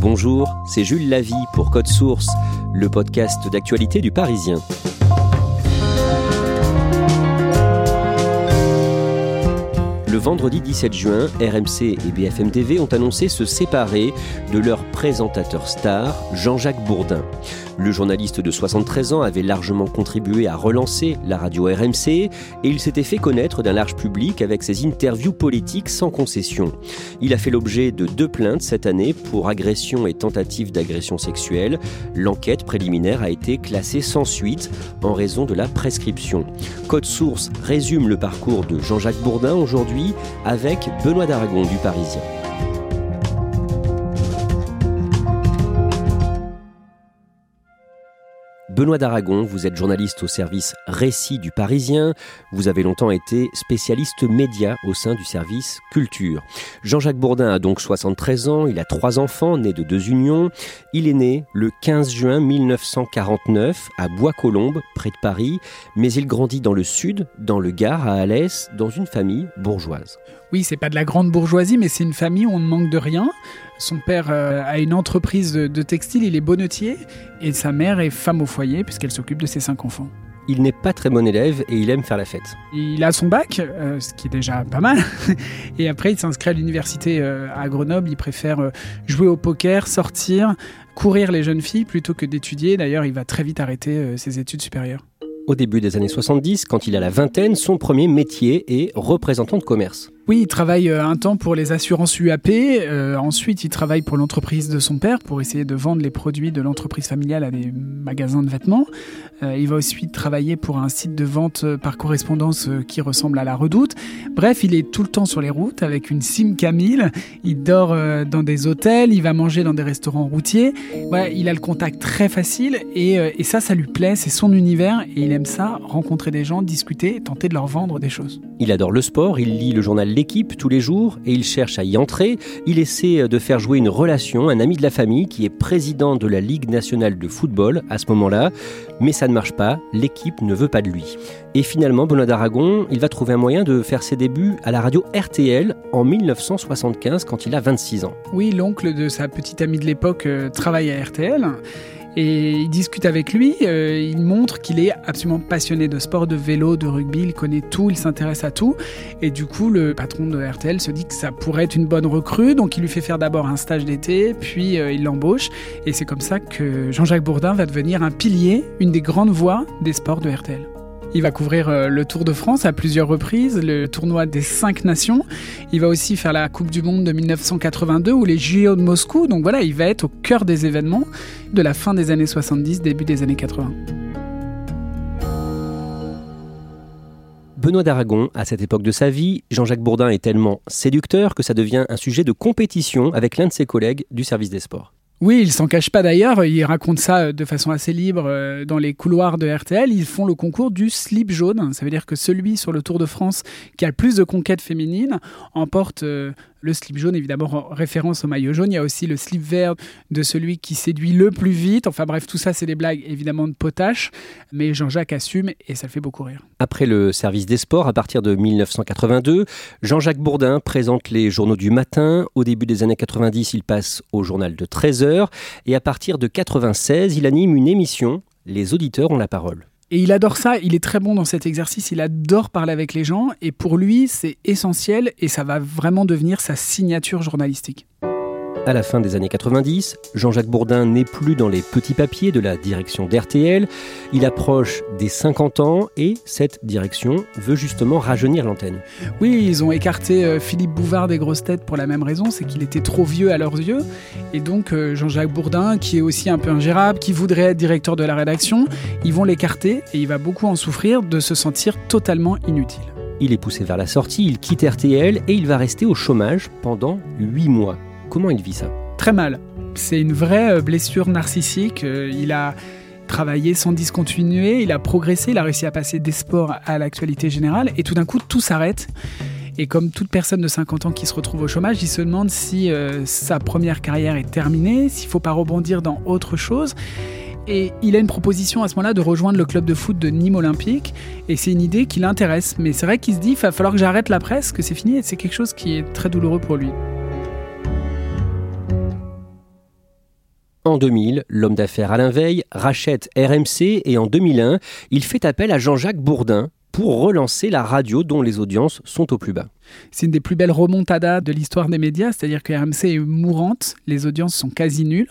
Bonjour, c'est Jules Lavie pour Code Source, le podcast d'actualité du Parisien. Le vendredi 17 juin, RMC et BFM TV ont annoncé se séparer de leur présentateur star, Jean-Jacques Bourdin. Le journaliste de 73 ans avait largement contribué à relancer la radio RMC et il s'était fait connaître d'un large public avec ses interviews politiques sans concession. Il a fait l'objet de deux plaintes cette année pour agression et tentative d'agression sexuelle. L'enquête préliminaire a été classée sans suite en raison de la prescription. Code Source résume le parcours de Jean-Jacques Bourdin aujourd'hui avec Benoît Daragon du Parisien. Benoît d'Aragon, vous êtes journaliste au service Récit du Parisien. Vous avez longtemps été spécialiste média au sein du service Culture. Jean-Jacques Bourdin a donc 73 ans, il a trois enfants nés de deux unions. Il est né le 15 juin 1949 à Bois-Colombes, près de Paris, mais il grandit dans le sud, dans le Gard, à Alès, dans une famille bourgeoise. Oui, c'est pas de la grande bourgeoisie, mais c'est une famille où on ne manque de rien. Son père euh, a une entreprise de textile, il est bonnetier, et sa mère est femme au foyer puisqu'elle s'occupe de ses cinq enfants. Il n'est pas très bon élève et il aime faire la fête. Il a son bac, euh, ce qui est déjà pas mal. Et après, il s'inscrit à l'université euh, à Grenoble. Il préfère jouer au poker, sortir, courir les jeunes filles plutôt que d'étudier. D'ailleurs, il va très vite arrêter ses études supérieures. Au début des années 70, quand il a la vingtaine, son premier métier est représentant de commerce. Oui, il travaille euh, un temps pour les assurances UAP. Euh, ensuite, il travaille pour l'entreprise de son père pour essayer de vendre les produits de l'entreprise familiale à des magasins de vêtements. Euh, il va ensuite travailler pour un site de vente par correspondance qui ressemble à la Redoute. Bref, il est tout le temps sur les routes avec une sim Camille. Il dort dans des hôtels, il va manger dans des restaurants routiers. il a le contact très facile et, et ça, ça lui plaît. C'est son univers et il aime ça, rencontrer des gens, discuter, tenter de leur vendre des choses. Il adore le sport, il lit le journal L'équipe tous les jours et il cherche à y entrer. Il essaie de faire jouer une relation, un ami de la famille qui est président de la Ligue nationale de football à ce moment-là, mais ça ne marche pas, l'équipe ne veut pas de lui. Et finalement, Benoît d'Aragon, il va trouver un moyen de faire ses débuts à la radio RTL en 1975 quand il a 26 ans. Oui, l'oncle de sa petite amie de l'époque euh, travaille à RTL. Et il discute avec lui, euh, il montre qu'il est absolument passionné de sport, de vélo, de rugby, il connaît tout, il s'intéresse à tout. Et du coup, le patron de RTL se dit que ça pourrait être une bonne recrue, donc il lui fait faire d'abord un stage d'été, puis euh, il l'embauche. Et c'est comme ça que Jean-Jacques Bourdin va devenir un pilier, une des grandes voix des sports de RTL. Il va couvrir euh, le Tour de France à plusieurs reprises, le tournoi des cinq nations. Il va aussi faire la Coupe du Monde de 1982 ou les JO de Moscou. Donc voilà, il va être au cœur des événements de la fin des années 70, début des années 80. Benoît d'Aragon, à cette époque de sa vie, Jean-Jacques Bourdin est tellement séducteur que ça devient un sujet de compétition avec l'un de ses collègues du service des sports. Oui, il s'en cache pas d'ailleurs, il raconte ça euh, de façon assez libre euh, dans les couloirs de RTL. Ils font le concours du slip jaune, ça veut dire que celui sur le Tour de France qui a le plus de conquêtes féminines emporte euh, le slip jaune, évidemment, référence au maillot jaune. Il y a aussi le slip vert de celui qui séduit le plus vite. Enfin bref, tout ça, c'est des blagues évidemment de potache. Mais Jean-Jacques assume et ça fait beaucoup rire. Après le service des sports, à partir de 1982, Jean-Jacques Bourdin présente les journaux du matin. Au début des années 90, il passe au journal de 13h. Et à partir de 96, il anime une émission. Les auditeurs ont la parole. Et il adore ça, il est très bon dans cet exercice, il adore parler avec les gens, et pour lui, c'est essentiel, et ça va vraiment devenir sa signature journalistique. À la fin des années 90, Jean-Jacques Bourdin n'est plus dans les petits papiers de la direction d'RTL. Il approche des 50 ans et cette direction veut justement rajeunir l'antenne. Oui, ils ont écarté euh, Philippe Bouvard des grosses têtes pour la même raison, c'est qu'il était trop vieux à leurs yeux. Et donc euh, Jean-Jacques Bourdin, qui est aussi un peu ingérable, qui voudrait être directeur de la rédaction, ils vont l'écarter et il va beaucoup en souffrir de se sentir totalement inutile. Il est poussé vers la sortie, il quitte RTL et il va rester au chômage pendant 8 mois. Comment il vit ça Très mal. C'est une vraie euh, blessure narcissique. Euh, il a travaillé sans discontinuer, il a progressé, il a réussi à passer des sports à l'actualité générale et tout d'un coup tout s'arrête. Et comme toute personne de 50 ans qui se retrouve au chômage, il se demande si euh, sa première carrière est terminée, s'il ne faut pas rebondir dans autre chose. Et il a une proposition à ce moment-là de rejoindre le club de foot de Nîmes Olympique. Et c'est une idée qui l'intéresse. Mais c'est vrai qu'il se dit, il va falloir que j'arrête la presse, que c'est fini. Et c'est quelque chose qui est très douloureux pour lui. En 2000, l'homme d'affaires Alain Veil rachète RMC et en 2001, il fait appel à Jean-Jacques Bourdin pour relancer la radio dont les audiences sont au plus bas. C'est une des plus belles remontadas de l'histoire des médias, c'est-à-dire que RMC est mourante, les audiences sont quasi nulles.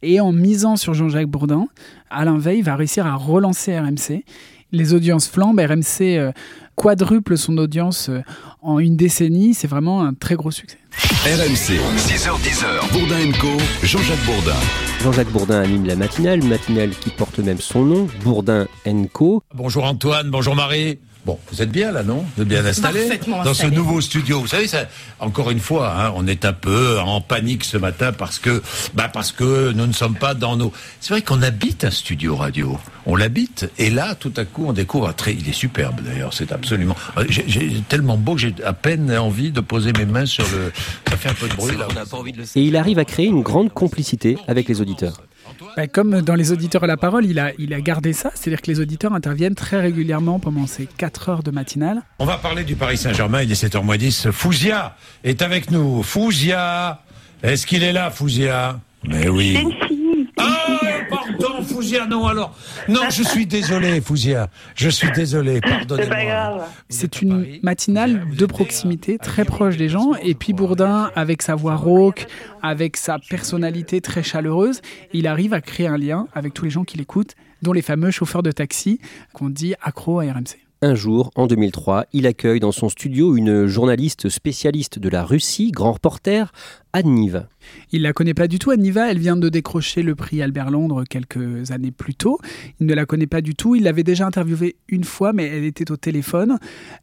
Et en misant sur Jean-Jacques Bourdin, Alain Veil va réussir à relancer RMC. Les audiences flambent, RMC euh, quadruple son audience euh, en une décennie, c'est vraiment un très gros succès. RMC, 6h10h, Bourdin Co, Jean-Jacques Bourdin. Jean-Jacques Bourdin anime la matinale, matinale qui porte même son nom, Bourdin Co. Bonjour Antoine, bonjour Marie. Bon, vous êtes bien là, non Vous êtes bien installé dans ce nouveau studio. Vous savez, ça, encore une fois, hein, on est un peu en panique ce matin parce que, bah parce que nous ne sommes pas dans nos. C'est vrai qu'on habite un studio radio. On l'habite et là, tout à coup, on découvre un très. Il est superbe d'ailleurs. C'est absolument. J'ai tellement beau que j'ai à peine envie de poser mes mains sur le. Ça fait un peu de bruit là. Et il arrive à créer une grande complicité avec les auditeurs. Bah, comme dans les auditeurs à la parole, il a, il a gardé ça, c'est-à-dire que les auditeurs interviennent très régulièrement pendant ces 4 heures de matinale. On va parler du Paris Saint-Germain, il est 7h10. Fouzia est avec nous. Fouzia, est-ce qu'il est là, Fouzia? Mais oui. Ah, pardon, Fouzia, non, alors. Non, je suis désolé, Fouzia. Je suis désolé, pardonnez-moi. C'est une matinale de proximité, très proche des gens. Et puis Bourdin, avec sa voix rauque, avec sa personnalité très chaleureuse, il arrive à créer un lien avec tous les gens qui l'écoutent, dont les fameux chauffeurs de taxi qu'on dit accro à RMC. Un jour, en 2003, il accueille dans son studio une journaliste spécialiste de la Russie, grand reporter, Anne Il la connaît pas du tout, Anniva. Elle vient de décrocher le prix Albert Londres quelques années plus tôt. Il ne la connaît pas du tout. Il l'avait déjà interviewée une fois, mais elle était au téléphone.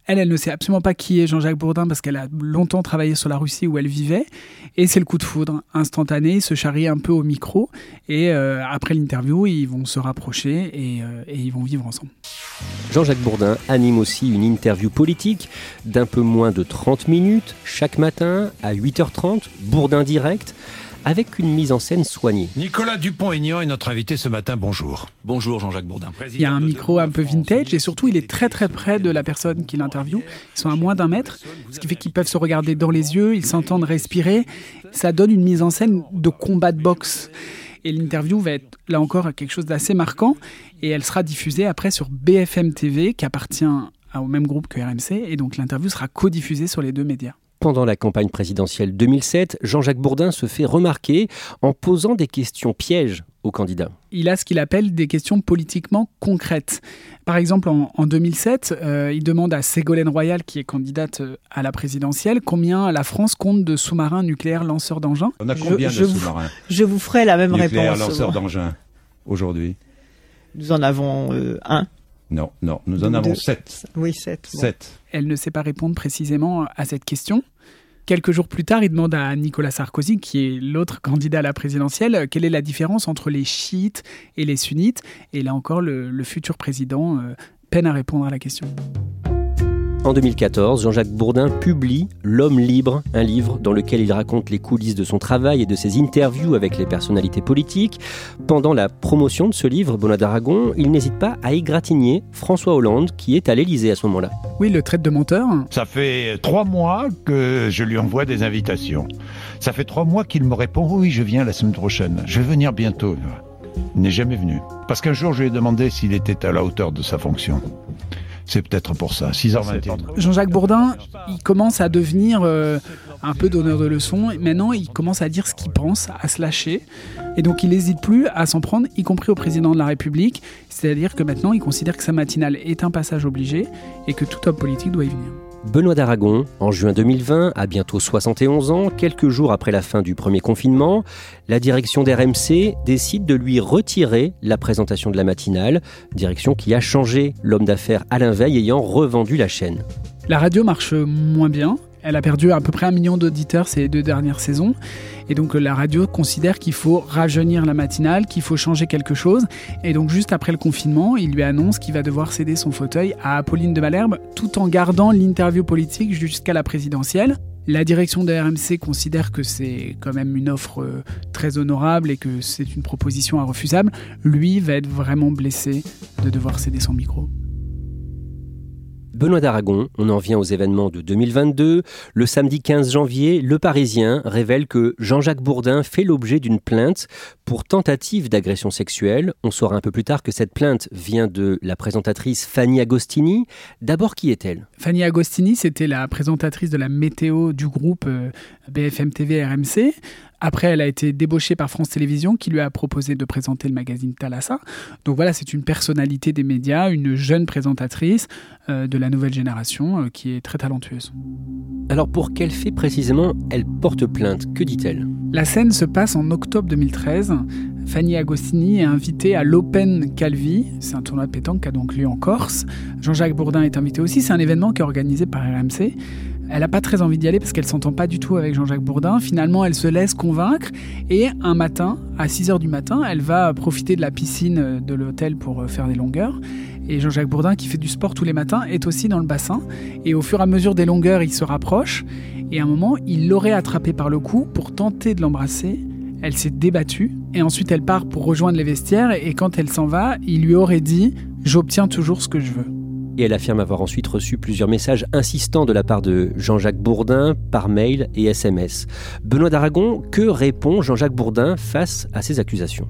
Elle, elle ne sait absolument pas qui est Jean-Jacques Bourdin parce qu'elle a longtemps travaillé sur la Russie où elle vivait. Et c'est le coup de foudre instantané. Ils se charrient un peu au micro. Et euh, après l'interview, ils vont se rapprocher et, euh, et ils vont vivre ensemble. Jean-Jacques Bourdin anime aussi une interview politique d'un peu moins de 30 minutes chaque matin à 8h30. Bourdin direct avec une mise en scène soignée. Nicolas Dupont-Aignan est notre invité ce matin. Bonjour. Bonjour Jean-Jacques Bourdin. Il y a un micro un peu vintage et surtout il est très très près de la personne qui l'interviewe. Ils sont à moins d'un mètre, ce qui fait qu'ils peuvent se regarder dans les yeux, ils s'entendent respirer. Ça donne une mise en scène de combat de boxe. Et l'interview va être là encore quelque chose d'assez marquant et elle sera diffusée après sur BFM TV qui appartient au même groupe que RMC et donc l'interview sera codiffusée sur les deux médias. Pendant la campagne présidentielle 2007, Jean-Jacques Bourdin se fait remarquer en posant des questions pièges aux candidats. Il a ce qu'il appelle des questions politiquement concrètes. Par exemple, en, 2007, euh, il demande à Ségolène Royal, qui est candidate euh, à la présidentielle, combien la France compte de sous-marins nucléaires lanceurs d'engins? On a combien de sous-marins? Je vous ferai la même nucléaires réponse. lanceurs d'engins aujourd'hui Nous en avons euh, un. Non, non, nous en avons sept. Oui, sept. Bon. Sept. Elle ne sait pas répondre précisément à cette question. Quelques jours plus tard, il demande à Nicolas Sarkozy, qui est l'autre candidat à la présidentielle, quelle est la différence entre les chiites et les sunnites. Et là encore, le, le futur président euh, peine à répondre à la question. En 2014, Jean-Jacques Bourdin publie L'homme libre, un livre dans lequel il raconte les coulisses de son travail et de ses interviews avec les personnalités politiques. Pendant la promotion de ce livre, Bonnat d'Aragon, il n'hésite pas à égratigner François Hollande, qui est à l'Élysée à ce moment-là. Oui, le traite de menteur. Ça fait trois mois que je lui envoie des invitations. Ça fait trois mois qu'il me répond oui, je viens la semaine prochaine. Je vais venir bientôt. n'est jamais venu. Parce qu'un jour, je lui ai demandé s'il était à la hauteur de sa fonction. C'est peut-être pour ça. 6h21. Jean-Jacques Bourdin, il commence à devenir euh, un peu donneur de leçons. Maintenant, il commence à dire ce qu'il pense, à se lâcher. Et donc, il n'hésite plus à s'en prendre, y compris au président de la République. C'est-à-dire que maintenant, il considère que sa matinale est un passage obligé et que tout homme politique doit y venir. Benoît d'Aragon, en juin 2020, à bientôt 71 ans, quelques jours après la fin du premier confinement, la direction d'RMC décide de lui retirer la présentation de la matinale, direction qui a changé l'homme d'affaires Alain Veil ayant revendu la chaîne. La radio marche moins bien, elle a perdu à peu près un million d'auditeurs ces deux dernières saisons. Et donc la radio considère qu'il faut rajeunir la matinale, qu'il faut changer quelque chose. Et donc juste après le confinement, il lui annonce qu'il va devoir céder son fauteuil à Apolline de Malherbe tout en gardant l'interview politique jusqu'à la présidentielle. La direction de RMC considère que c'est quand même une offre euh, très honorable et que c'est une proposition irrefusable. Lui va être vraiment blessé de devoir céder son micro. Benoît d'Aragon, on en vient aux événements de 2022. Le samedi 15 janvier, Le Parisien révèle que Jean-Jacques Bourdin fait l'objet d'une plainte pour tentative d'agression sexuelle. On saura un peu plus tard que cette plainte vient de la présentatrice Fanny Agostini. D'abord, qui est-elle? Fanny Agostini, c'était la présentatrice de la météo du groupe euh, BFM TV RMC. Après, elle a été débauchée par France Télévisions qui lui a proposé de présenter le magazine Thalassa. Donc voilà, c'est une personnalité des médias, une jeune présentatrice euh, de la nouvelle génération euh, qui est très talentueuse. Alors pour quel fait précisément elle porte plainte Que dit-elle? La scène se passe en octobre 2013. Fanny Agostini est invitée à l'Open Calvi, c'est un tournoi de pétanque qui a donc lieu en Corse. Jean-Jacques Bourdin est invité aussi, c'est un événement qui est organisé par RMC. Elle n'a pas très envie d'y aller parce qu'elle s'entend pas du tout avec Jean-Jacques Bourdin. Finalement, elle se laisse convaincre et un matin, à 6 h du matin, elle va profiter de la piscine de l'hôtel pour euh, faire des longueurs. Et Jean-Jacques Bourdin, qui fait du sport tous les matins, est aussi dans le bassin. Et au fur et à mesure des longueurs, il se rapproche. Et à un moment, il l'aurait attrapée par le cou pour tenter de l'embrasser. Elle s'est débattue. Et ensuite, elle part pour rejoindre les vestiaires. Et quand elle s'en va, il lui aurait dit J'obtiens toujours ce que je veux et elle affirme avoir ensuite reçu plusieurs messages insistants de la part de Jean-Jacques Bourdin par mail et SMS. Benoît d'Aragon, que répond Jean-Jacques Bourdin face à ces accusations?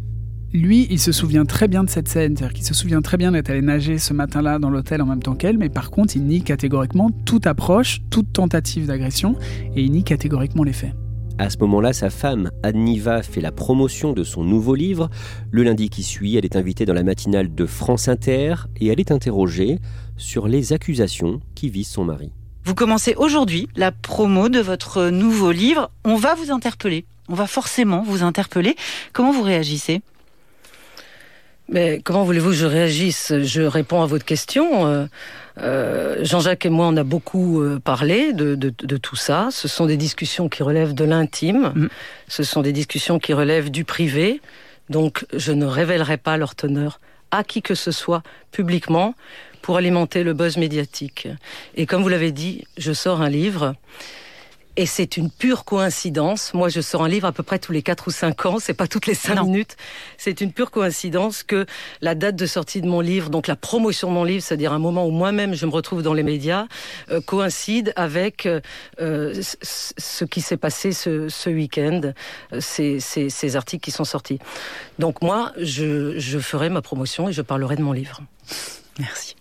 Lui, il se souvient très bien de cette scène, c'est-à-dire qu'il se souvient très bien d'être allé nager ce matin-là dans l'hôtel en même temps qu'elle, mais par contre, il nie catégoriquement toute approche, toute tentative d'agression, et il nie catégoriquement les faits. À ce moment-là, sa femme, Adniva, fait la promotion de son nouveau livre. Le lundi qui suit, elle est invitée dans la matinale de France Inter et elle est interrogée sur les accusations qui visent son mari. Vous commencez aujourd'hui la promo de votre nouveau livre. On va vous interpeller. On va forcément vous interpeller. Comment vous réagissez? Mais comment voulez-vous que je réagisse? Je réponds à votre question. Euh, euh, Jean-Jacques et moi, on a beaucoup euh, parlé de, tout ça. Ce sont des discussions qui relèvent de l'intime. Mm. Ce sont des discussions qui relèvent du privé. Donc, je ne révélerai pas leur teneur à qui que ce soit publiquement pour alimenter le buzz médiatique. Et comme vous l'avez dit, je sors un livre. Et c'est une pure coïncidence. Moi, je sors un livre à peu près tous les 4 ou 5 ans. C'est pas toutes les 5 minutes. C'est une pure coïncidence que la date de sortie de mon livre, donc la promotion de mon livre, c'est-à-dire un moment où moi-même je me retrouve dans les médias, euh, coïncide avec euh, ce qui s'est passé ce, ce week-end, euh, ces, ces, ces, articles qui sont sortis. Donc moi, je, je ferai ma promotion et je parlerai de mon livre. Merci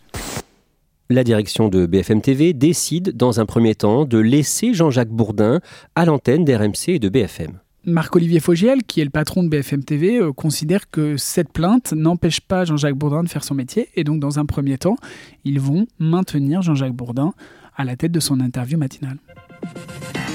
la direction de BFM TV décide dans un premier temps de laisser Jean-Jacques Bourdin à l'antenne d'RMC et de BFM. Marc-Olivier Fogiel, qui est le patron de BFM TV, euh, considère que cette plainte n'empêche pas Jean-Jacques Bourdin de faire son métier. Et donc, dans un premier temps, ils vont maintenir Jean-Jacques Bourdin à la tête de son interview matinale.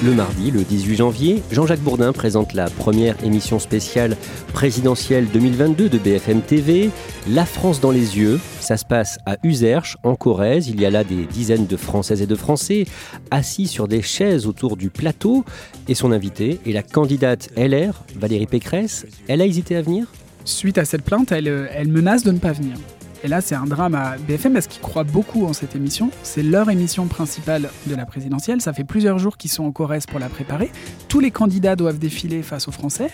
Le mardi, le 18 janvier, Jean-Jacques Bourdin présente la première émission spéciale présidentielle 2022 de BFM TV, La France dans les yeux. Ça se passe à Userche, en Corrèze. Il y a là des dizaines de Françaises et de Français assis sur des chaises autour du plateau. Et son invité est la candidate LR, Valérie Pécresse. Elle a hésité à venir? Suite à cette plainte, elle, elle menace de ne pas venir. Et là, c'est un drame à BFM parce qu'ils croient beaucoup en cette émission. C'est leur émission principale de la présidentielle. Ça fait plusieurs jours qu'ils sont en Corrèze pour la préparer. Tous les candidats doivent défiler face aux Français.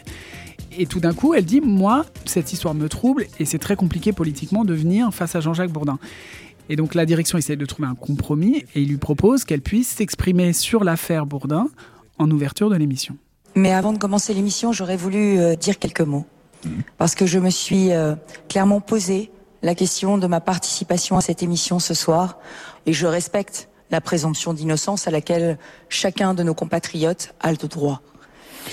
Et tout d'un coup, elle dit Moi, cette histoire me trouble et c'est très compliqué politiquement de venir face à Jean-Jacques Bourdin. Et donc la direction essaie de trouver un compromis et il lui propose qu'elle puisse s'exprimer sur l'affaire Bourdin en ouverture de l'émission. Mais avant de commencer l'émission, j'aurais voulu euh, dire quelques mots. parce que je me suis euh, clairement posé la question de ma participation à cette émission ce soir et je respecte la présomption d'innocence à laquelle chacun de nos compatriotes a le droit.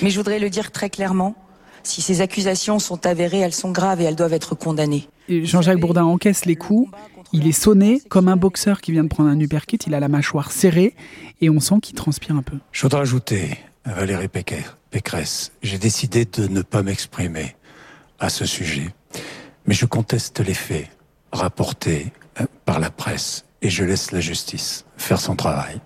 Mais je voudrais le dire très clairement, si ces accusations sont avérées, elles sont graves et elles doivent être condamnées. Jean-Jacques Bourdin encaisse les coups, il est sonné comme un boxeur qui vient de prendre un uppercut, il a la mâchoire serrée et on sent qu'il transpire un peu. Je voudrais ajouter, Valérie Pécresse, j'ai décidé de ne pas m'exprimer à ce sujet, mais je conteste les faits rapportés euh, par la presse et je laisse la justice faire son travail.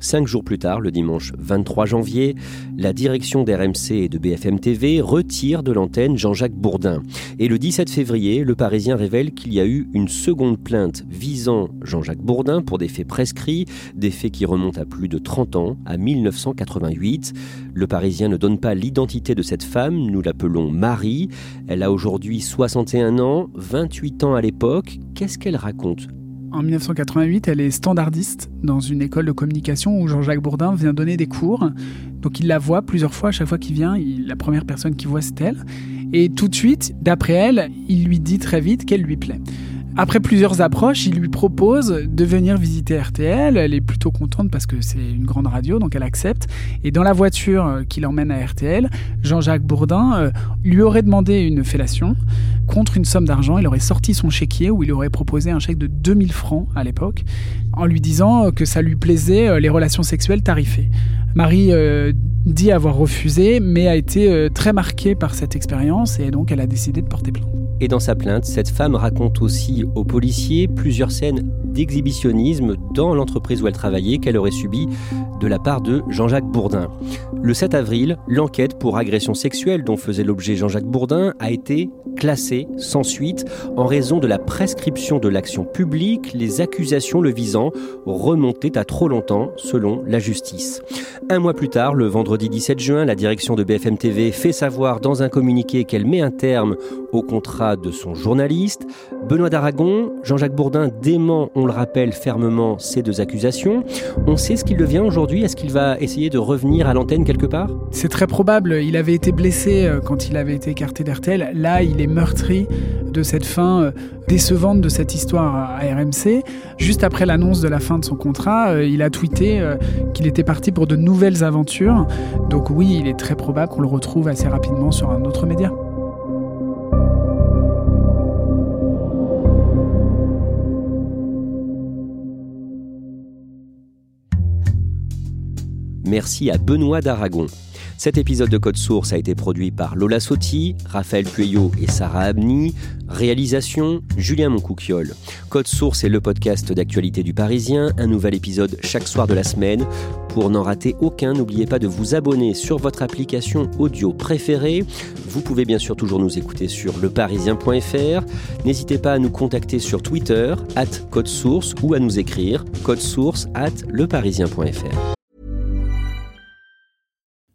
Cinq jours plus tard, le dimanche 23 janvier, la direction d'RMC et de BFM TV retire de l'antenne Jean-Jacques Bourdin. Et le 17 février, le Parisien révèle qu'il y a eu une seconde plainte visant Jean-Jacques Bourdin pour des faits prescrits, des faits qui remontent à plus de 30 ans, à 1988. Le Parisien ne donne pas l'identité de cette femme, nous l'appelons Marie. Elle a aujourd'hui 61 ans, 28 ans à l'époque. Qu'est-ce qu'elle raconte en 1988, elle est standardiste dans une école de communication où Jean-Jacques Bourdin vient donner des cours. Donc il la voit plusieurs fois, à chaque fois qu'il vient, la première personne qu'il voit c'est elle. Et tout de suite, d'après elle, il lui dit très vite qu'elle lui plaît. Après plusieurs approches, il lui propose de venir visiter RTL. Elle est plutôt contente parce que c'est une grande radio, donc elle accepte. Et dans la voiture euh, qui l'emmène à RTL, Jean-Jacques Bourdin euh, lui aurait demandé une fellation contre une somme d'argent. Il aurait sorti son chéquier où il aurait proposé un chèque de 2000 francs à l'époque, en lui disant que ça lui plaisait euh, les relations sexuelles tarifées. Marie dit avoir refusé, mais a été très marquée par cette expérience et donc elle a décidé de porter plainte. Et dans sa plainte, cette femme raconte aussi aux policiers plusieurs scènes d'exhibitionnisme dans l'entreprise où elle travaillait qu'elle aurait subi de la part de Jean-Jacques Bourdin. Le 7 avril, l'enquête pour agression sexuelle dont faisait l'objet Jean-Jacques Bourdin a été classée sans suite en raison de la prescription de l'action publique, les accusations le visant remontaient à trop longtemps selon la justice. Un mois plus tard, le vendredi 17 juin, la direction de BFM TV fait savoir dans un communiqué qu'elle met un terme au contrat de son journaliste. Benoît d'Aragon, Jean-Jacques Bourdin dément, on le rappelle fermement, ces deux accusations. On sait ce qu'il devient aujourd'hui Est-ce qu'il va essayer de revenir à l'antenne quelque part? C'est très probable. Il avait été blessé euh, quand il avait été écarté d'RTL. Là, il est meurtri de cette fin euh, décevante de cette histoire à RMC. Juste après l'annonce de la fin de son contrat, euh, il a tweeté qu'il était parti pour de nouvelles aventures. Donc oui, il est très probable qu'on le retrouve assez rapidement sur un autre média. Merci à Benoît d'Aragon. Cet épisode de Code Source a été produit par Lola Sotti, Raphaël Pueyo et Sarah Abni. Réalisation Julien Moncouquiole. Code Source est le podcast d'actualité du Parisien. Un nouvel épisode chaque soir de la semaine. Pour n'en rater aucun, n'oubliez pas de vous abonner sur votre application audio préférée. Vous pouvez bien sûr toujours nous écouter sur leparisien.fr. N'hésitez pas à nous contacter sur Twitter, at Code Source, ou à nous écrire code source at leparisien.fr.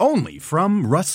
only from Rust